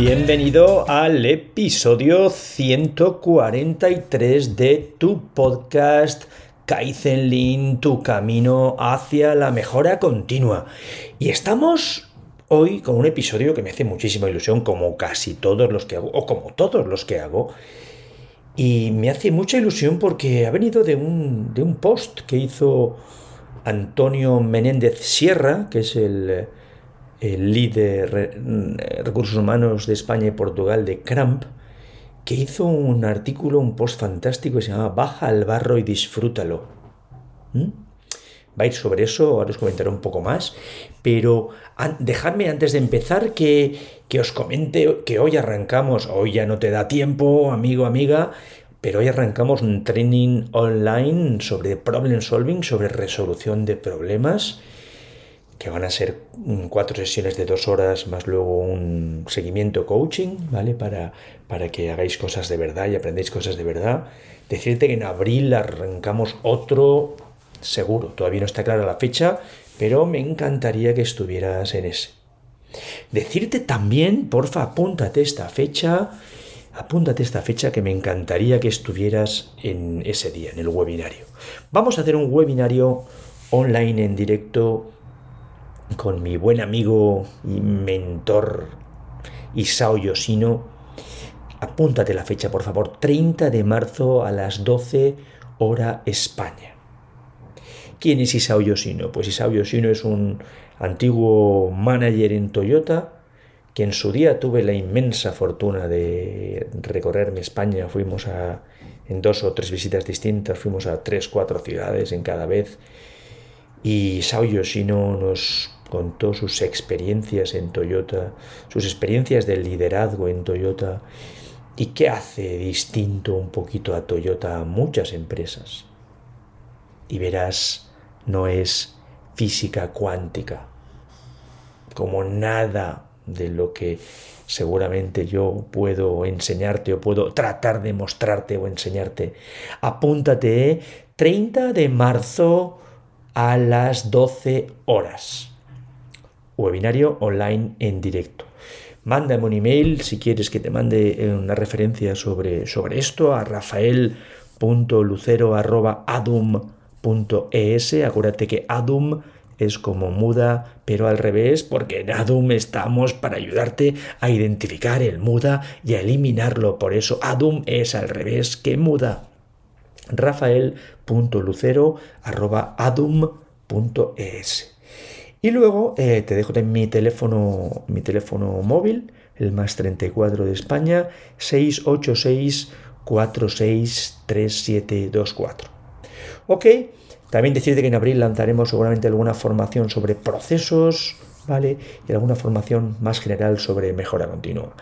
Bienvenido al episodio 143 de tu podcast Kaizen Lean, tu camino hacia la mejora continua. Y estamos hoy con un episodio que me hace muchísima ilusión, como casi todos los que hago, o como todos los que hago. Y me hace mucha ilusión porque ha venido de un, de un post que hizo Antonio Menéndez Sierra, que es el el líder de recursos humanos de España y Portugal de Cramp, que hizo un artículo, un post fantástico que se llama Baja al barro y disfrútalo. ¿Mm? Va a ir sobre eso, ahora os comentaré un poco más, pero dejadme antes de empezar que, que os comente que hoy arrancamos, hoy ya no te da tiempo, amigo, amiga, pero hoy arrancamos un training online sobre problem solving, sobre resolución de problemas que van a ser cuatro sesiones de dos horas más luego un seguimiento coaching, ¿vale? Para, para que hagáis cosas de verdad y aprendéis cosas de verdad. Decirte que en abril arrancamos otro, seguro, todavía no está clara la fecha, pero me encantaría que estuvieras en ese. Decirte también, porfa, apúntate esta fecha, apúntate esta fecha que me encantaría que estuvieras en ese día, en el webinario. Vamos a hacer un webinario online en directo con mi buen amigo y mentor Isao Yoshino. Apúntate la fecha, por favor, 30 de marzo a las 12 hora España. ¿Quién es Isao Yoshino? Pues Isao Yoshino es un antiguo manager en Toyota que en su día tuve la inmensa fortuna de recorrerme España. Fuimos a, en dos o tres visitas distintas, fuimos a tres, cuatro ciudades en cada vez. Y Isao Yoshino nos contó sus experiencias en Toyota, sus experiencias de liderazgo en Toyota y qué hace distinto un poquito a Toyota a muchas empresas. Y verás, no es física cuántica, como nada de lo que seguramente yo puedo enseñarte o puedo tratar de mostrarte o enseñarte. Apúntate 30 de marzo a las 12 horas webinario online en directo. Mándame un email si quieres que te mande eh, una referencia sobre, sobre esto a rafael.lucero.adum.es. Acuérdate que adum es como muda, pero al revés, porque en Adum estamos para ayudarte a identificar el muda y a eliminarlo. Por eso Adum es al revés que muda. rafael.lucero.adum.es. Y luego eh, te dejo mi teléfono, mi teléfono móvil, el más 34 de España, 686 463724. Ok, también decirte que en abril lanzaremos seguramente alguna formación sobre procesos, ¿vale? Y alguna formación más general sobre mejora continua.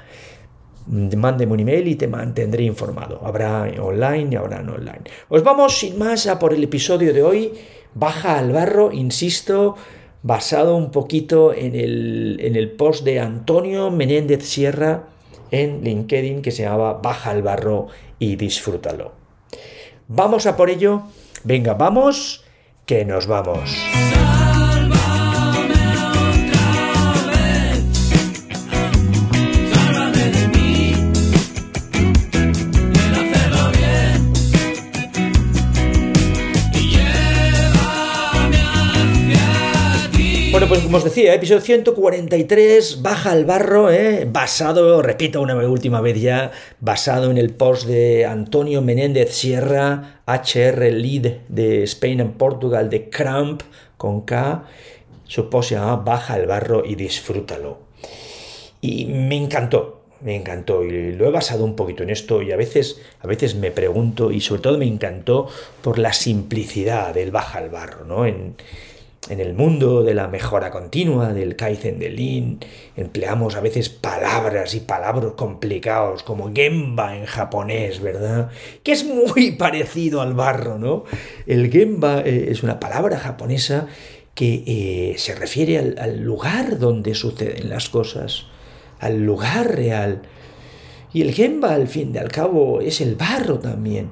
Mándeme un email y te mantendré informado. Habrá online y habrá no online. Os vamos sin más a por el episodio de hoy. Baja al barro, insisto, basado un poquito en el, en el post de Antonio Menéndez Sierra en LinkedIn que se llamaba Baja al barro y disfrútalo. Vamos a por ello. Venga, vamos, que nos vamos. Bueno, pues como os decía, episodio 143, baja al barro, ¿eh? basado, repito una última vez ya, basado en el post de Antonio Menéndez Sierra, HR Lead de Spain and Portugal, de Cramp, con K. Su post se llama Baja al barro y disfrútalo. Y me encantó, me encantó y lo he basado un poquito en esto y a veces, a veces me pregunto y sobre todo me encantó por la simplicidad del baja al barro, ¿no? En, en el mundo de la mejora continua, del Kaizen del Lean, empleamos a veces palabras y palabras complicados como Gemba en japonés, ¿verdad? Que es muy parecido al barro, ¿no? El Gemba eh, es una palabra japonesa que eh, se refiere al lugar donde suceden las cosas, al lugar real. Y el Gemba, al fin y al cabo, es el barro también.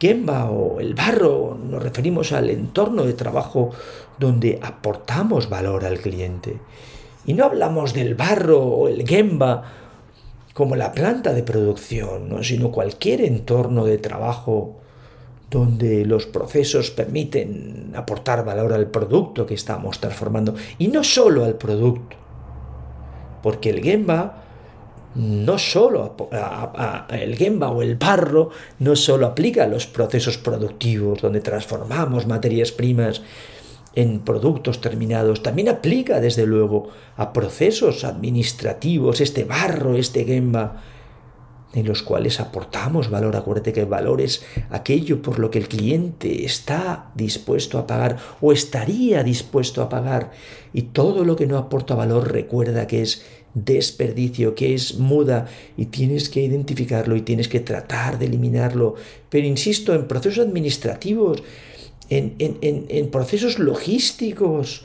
Gemba o el barro nos referimos al entorno de trabajo donde aportamos valor al cliente. Y no hablamos del barro o el Gemba como la planta de producción, sino cualquier entorno de trabajo donde los procesos permiten aportar valor al producto que estamos transformando y no solo al producto. Porque el Gemba no solo el Gemba o el barro no solo aplica a los procesos productivos donde transformamos materias primas en productos terminados, también aplica desde luego a procesos administrativos, este barro, este Gemba, en los cuales aportamos valor. Acuérdate que el valor es aquello por lo que el cliente está dispuesto a pagar o estaría dispuesto a pagar. Y todo lo que no aporta valor recuerda que es desperdicio, que es muda y tienes que identificarlo y tienes que tratar de eliminarlo. Pero insisto, en procesos administrativos, en, procesos logísticos,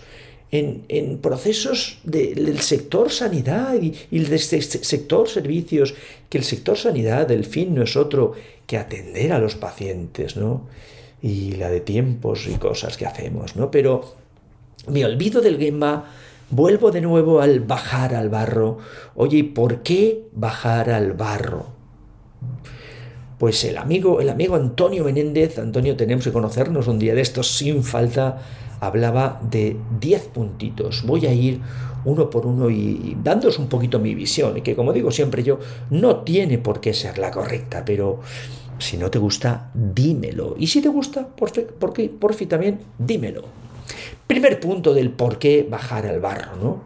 en, procesos del sector sanidad y, del sector servicios, que el sector sanidad, del fin, no es otro que atender a los pacientes, ¿no? Y la de tiempos y cosas que hacemos, ¿no? Pero me olvido del Gemba Vuelvo de nuevo al bajar al barro. Oye, ¿y por qué bajar al barro? Pues el amigo, el amigo Antonio Menéndez, Antonio tenemos que conocernos un día de estos sin falta, hablaba de 10 puntitos. Voy a ir uno por uno y, dándos un poquito mi visión, que como digo siempre yo, no tiene por qué ser la correcta, pero si no te gusta, dímelo. Y si te gusta, por, por, por fin también, dímelo. Primer punto del por qué bajar al barro, ¿no?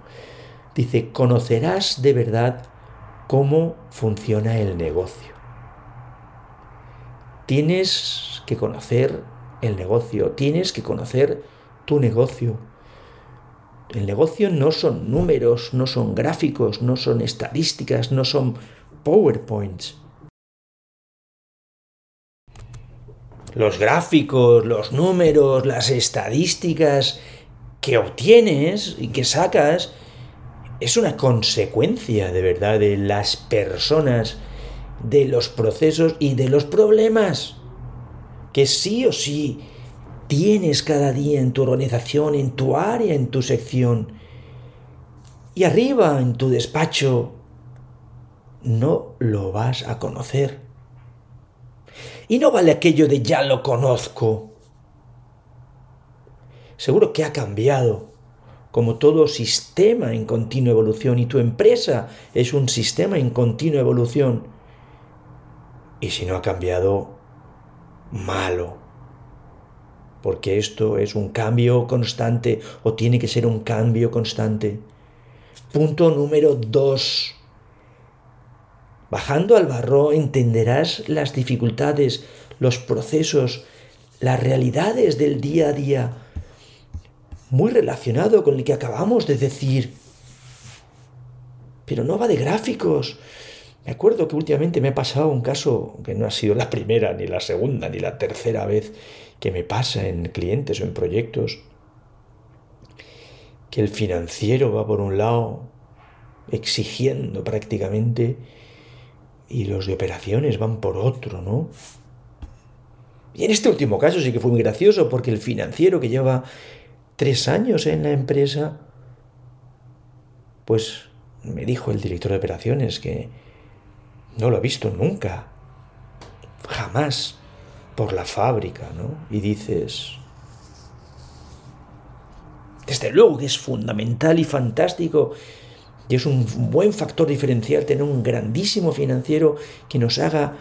Dice, conocerás de verdad cómo funciona el negocio. Tienes que conocer el negocio, tienes que conocer tu negocio. El negocio no son números, no son gráficos, no son estadísticas, no son PowerPoints. Los gráficos, los números, las estadísticas que obtienes y que sacas es una consecuencia de verdad de las personas, de los procesos y de los problemas que sí o sí tienes cada día en tu organización, en tu área, en tu sección. Y arriba, en tu despacho, no lo vas a conocer. Y no vale aquello de ya lo conozco. Seguro que ha cambiado, como todo sistema en continua evolución, y tu empresa es un sistema en continua evolución. Y si no ha cambiado, malo. Porque esto es un cambio constante o tiene que ser un cambio constante. Punto número dos. Bajando al barro entenderás las dificultades, los procesos, las realidades del día a día, muy relacionado con el que acabamos de decir. Pero no va de gráficos. Me acuerdo que últimamente me ha pasado un caso que no ha sido la primera, ni la segunda, ni la tercera vez que me pasa en clientes o en proyectos, que el financiero va por un lado exigiendo prácticamente y los de operaciones van por otro, ¿no? Y en este último caso sí que fue muy gracioso porque el financiero que lleva tres años en la empresa, pues me dijo el director de operaciones que no lo ha visto nunca, jamás, por la fábrica, ¿no? Y dices, Desde luego que es fundamental y fantástico y es un buen factor diferencial tener un grandísimo financiero que nos haga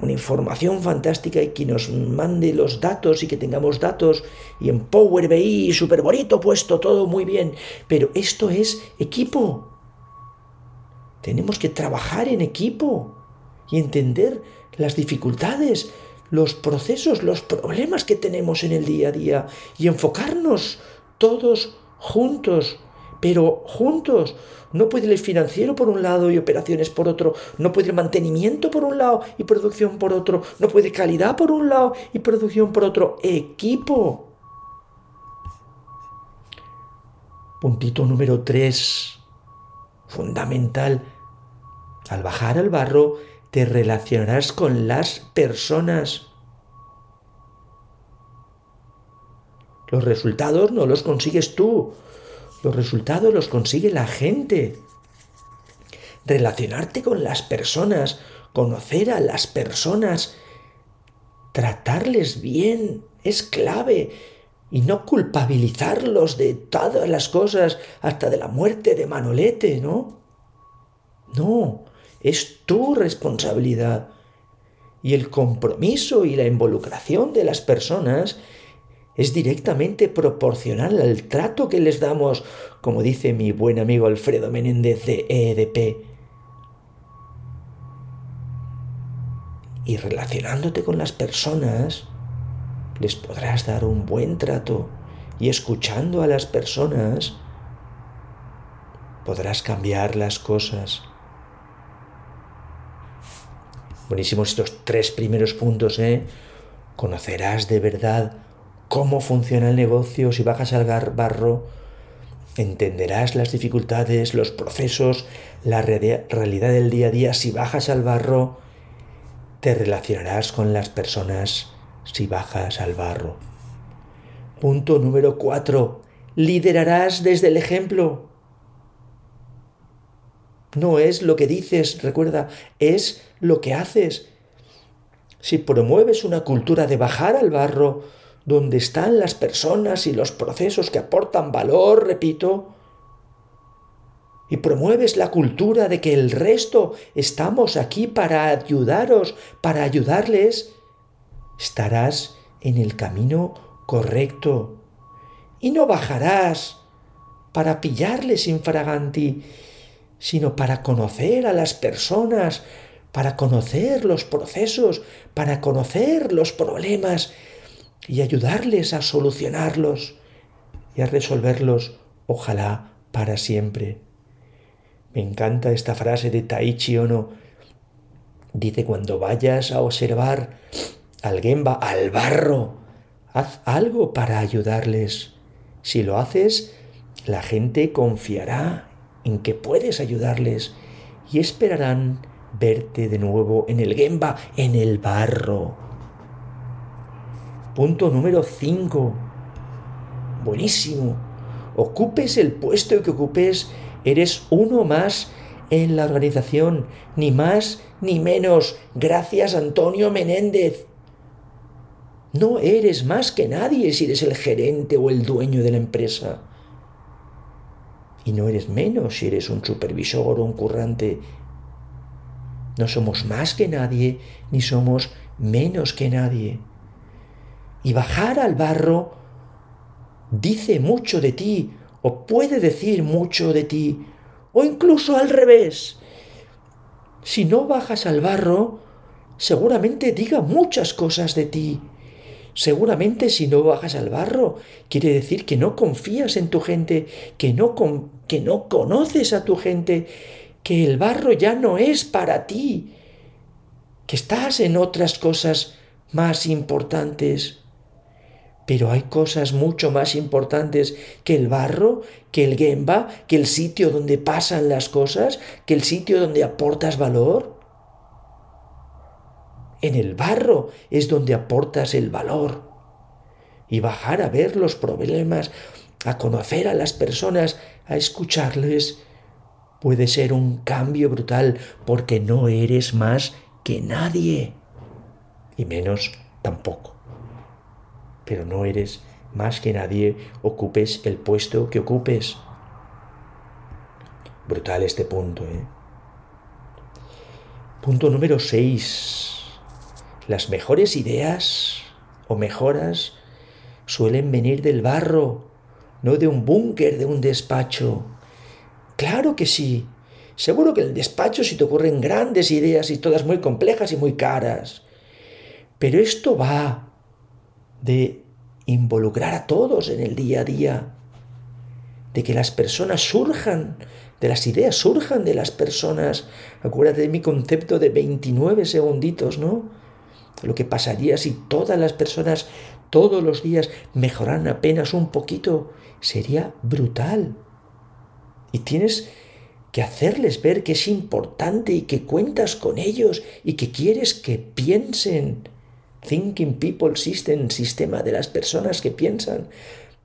una información fantástica y que nos mande los datos y que tengamos datos y en Power BI súper bonito puesto todo muy bien. Pero esto es equipo. Tenemos que trabajar en equipo y entender las dificultades, los procesos, los problemas que tenemos en el día a día y enfocarnos todos juntos, pero juntos, no puede ir financiero por un lado y operaciones por otro. No puede ir mantenimiento por un lado y producción por otro. No puede calidad por un lado y producción por otro. Equipo. Puntito número 3. Fundamental. Al bajar al barro te relacionarás con las personas. Los resultados no los consigues tú, los resultados los consigue la gente. Relacionarte con las personas, conocer a las personas, tratarles bien es clave y no culpabilizarlos de todas las cosas, hasta de la muerte de Manolete, ¿no? No, es tu responsabilidad. Y el compromiso y la involucración de las personas es directamente proporcional al trato que les damos, como dice mi buen amigo Alfredo Menéndez de EDP. Y relacionándote con las personas, les podrás dar un buen trato y escuchando a las personas, podrás cambiar las cosas. Buenísimos estos tres primeros puntos, ¿eh? Conocerás de verdad cómo funciona el negocio, si bajas al barro, entenderás las dificultades, los procesos, la realidad del día a día. Si bajas al barro, te relacionarás con las personas si bajas al barro. Punto número cuatro. Liderarás desde el ejemplo. No es lo que dices, recuerda, es lo que haces. Si promueves una cultura de bajar al barro, donde están las personas y los procesos que aportan valor, repito, y promueves la cultura de que el resto estamos aquí para ayudaros, para ayudarles, estarás en el camino correcto. Y no bajarás para pillarles infraganti, sino para conocer a las personas, para conocer los procesos, para conocer los problemas y ayudarles a solucionarlos y a resolverlos, ojalá para siempre. Me encanta esta frase de Taichi Ono. Dice, cuando vayas a observar al Gemba, al barro, haz algo para ayudarles. Si lo haces, la gente confiará en que puedes ayudarles y esperarán verte de nuevo en el Gemba, en el barro. Punto número 5. Buenísimo. Ocupes el puesto que ocupes, eres uno más en la organización, ni más ni menos. Gracias Antonio Menéndez. No eres más que nadie si eres el gerente o el dueño de la empresa. Y no eres menos si eres un supervisor o un currante. No somos más que nadie, ni somos menos que nadie y bajar al barro dice mucho de ti o puede decir mucho de ti o incluso al revés. Si no bajas al barro, seguramente diga muchas cosas de ti. Seguramente si no bajas al barro, quiere decir que no confías en tu gente, que no, que no conoces a tu gente, que el barro ya no es para ti, que estás en otras cosas más importantes. Pero hay cosas mucho más importantes que el barro, que el gemba, que el sitio donde pasan las cosas, que el sitio donde aportas valor. En el barro es donde aportas el valor. Y bajar a ver los problemas, a conocer a las personas, a escucharles, puede ser un cambio brutal porque no eres más que nadie. Y menos tampoco pero no eres más que nadie ocupes el puesto que ocupes. Brutal este punto, ¿eh? Punto número 6. Las mejores ideas o mejoras suelen venir del barro, no de un búnker, de un despacho. Claro que sí. Seguro que en el despacho si te ocurren grandes ideas y todas muy complejas y muy caras. Pero esto va de involucrar a todos en el día a día, de que las personas surjan, de las ideas surjan de las personas. Acuérdate de mi concepto de 29 segunditos, ¿no? Lo que pasaría si todas las personas todos los días mejoraran apenas un poquito sería brutal. Y tienes que hacerles ver que es importante y que cuentas con ellos y que quieres que piensen. Thinking People System, sistema de las personas que piensan.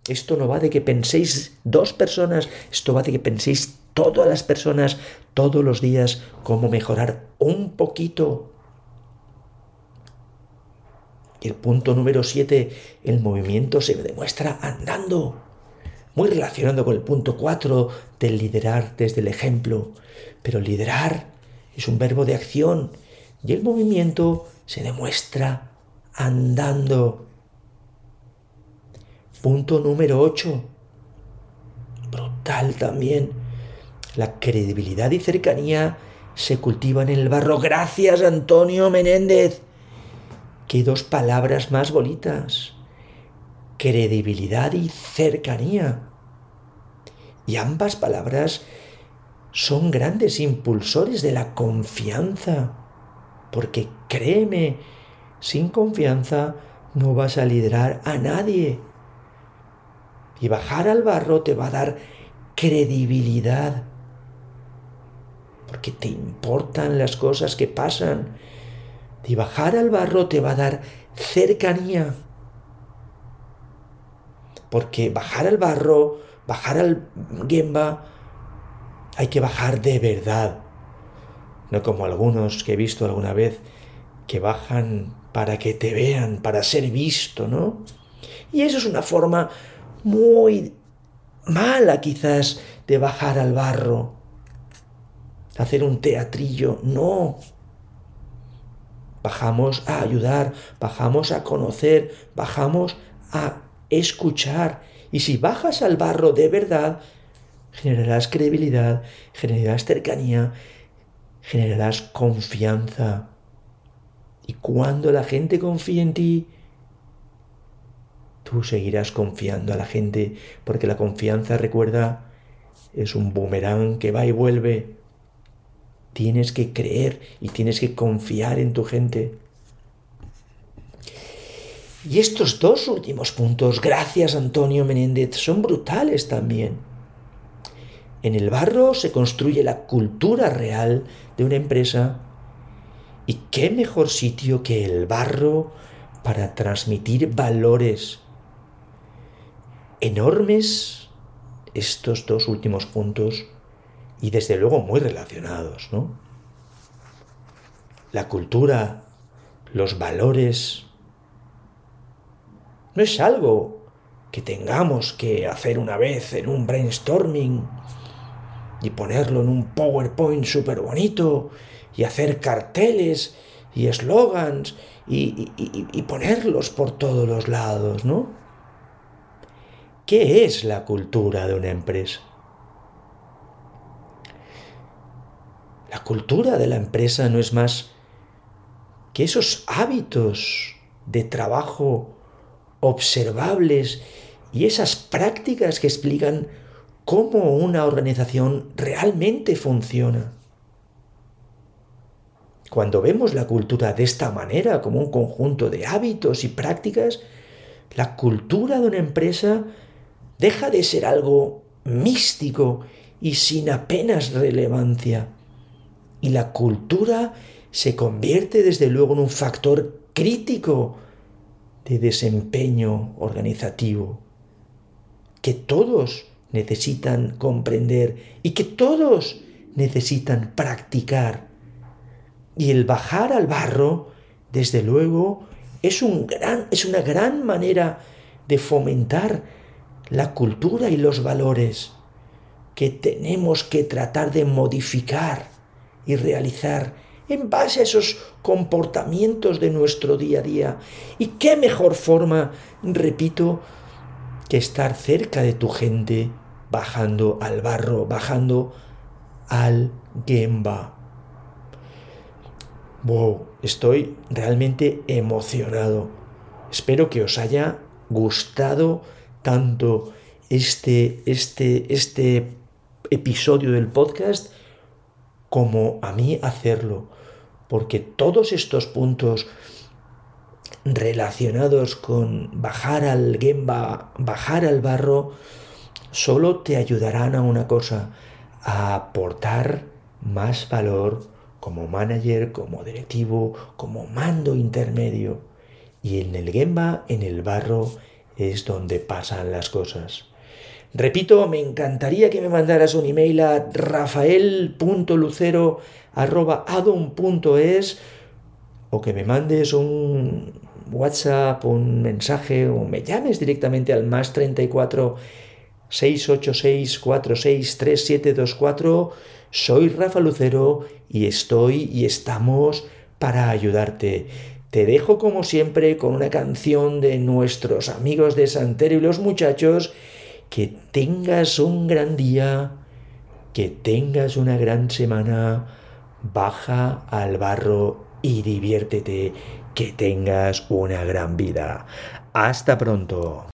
Esto no va de que penséis dos personas, esto va de que penséis todas las personas todos los días cómo mejorar un poquito y el punto número 7, el movimiento se demuestra andando. Muy relacionado con el punto 4 del liderar desde el ejemplo. Pero liderar es un verbo de acción y el movimiento se demuestra andando. Punto número 8. Brutal también. La credibilidad y cercanía se cultivan en el barro. Gracias, Antonio Menéndez. Qué dos palabras más bonitas. Credibilidad y cercanía. Y ambas palabras son grandes impulsores de la confianza. Porque créeme, sin confianza no vas a liderar a nadie. Y bajar al barro te va a dar credibilidad. Porque te importan las cosas que pasan y bajar al barro te va a dar cercanía. Porque bajar al barro, bajar al gemba, hay que bajar de verdad. No como algunos que he visto alguna vez que bajan para que te vean, para ser visto, ¿no? Y eso es una forma muy mala quizás de bajar al barro. Hacer un teatrillo, no bajamos a ayudar, bajamos a conocer, bajamos a escuchar. Y si bajas al barro de verdad, generarás credibilidad, generarás cercanía, generarás confianza. Y cuando la gente confíe en ti, tú seguirás confiando a la gente, porque la confianza, recuerda, es un boomerang que va y vuelve. Tienes que creer y tienes que confiar en tu gente. Y estos dos últimos puntos, gracias Antonio Menéndez, son brutales también. En el barro se construye la cultura real de una empresa. ¿Y qué mejor sitio que el barro para transmitir valores enormes? Estos dos últimos puntos y desde luego muy relacionados, ¿no? La cultura, los valores, no es algo que tengamos que hacer una vez en un brainstorming y ponerlo en un PowerPoint súper bonito y hacer carteles y eslogans y, y, ponerlos por todos los lados, ¿no? ¿Qué es la cultura de una empresa? La cultura de la empresa no es más que esos hábitos de trabajo observables y esas prácticas que explican cómo una organización realmente funciona. Cuando vemos la cultura de esta manera, como un conjunto de hábitos y prácticas, la cultura de una empresa deja de ser algo místico y sin apenas relevancia y la cultura se convierte desde luego en un factor crítico de desempeño organizativo que todos necesitan comprender y que todos necesitan practicar. Y el bajar al barro, desde luego, es, un gran, es una gran manera de fomentar la cultura y los valores que tenemos que tratar de modificar y realizar en base a esos comportamientos de nuestro día a día. ¿Y qué mejor forma, repito, que estar cerca de tu gente, bajando al barro, bajando al Gemba? Wow, estoy realmente emocionado. Espero que os haya gustado tanto este, este, este episodio del podcast como a mí hacerlo, porque todos estos puntos relacionados con bajar al gemba, bajar al barro, solo te ayudarán a una cosa, a aportar más valor como manager, como directivo, como mando intermedio. Y en el gemba, en el barro, es donde pasan las cosas. Repito, me encantaría que me mandaras un email a rafael.lucero.adum.es o que me mandes un WhatsApp, un mensaje o me llames directamente al más 34 686 463724. Soy Rafa Lucero y estoy y estamos para ayudarte. Te dejo como siempre con una canción de nuestros amigos de Santero y los muchachos. Que tengas un gran día, que tengas una gran semana. Baja al barro y diviértete. Que tengas una gran vida. Hasta pronto.